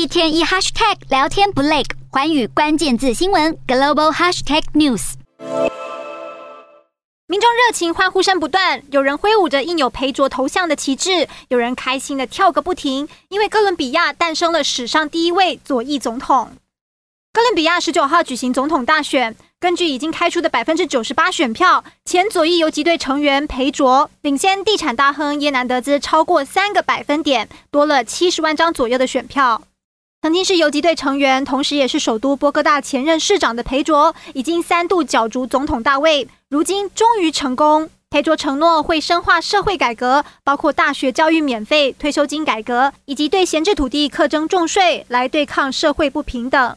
一天一 hashtag 聊天不累，寰宇关键字新闻 global hashtag news。民众热情欢呼声不断，有人挥舞着印有裴卓头像的旗帜，有人开心的跳个不停，因为哥伦比亚诞生了史上第一位左翼总统。哥伦比亚十九号举行总统大选。根据已经开出的百分之九十八选票，前左翼游击队成员裴卓领先地产大亨耶南德兹超过三个百分点，多了七十万张左右的选票。曾经是游击队成员，同时也是首都波哥大前任市长的裴卓，已经三度角逐总统大位，如今终于成功。裴卓承诺会深化社会改革，包括大学教育免费、退休金改革，以及对闲置土地课征重税，来对抗社会不平等。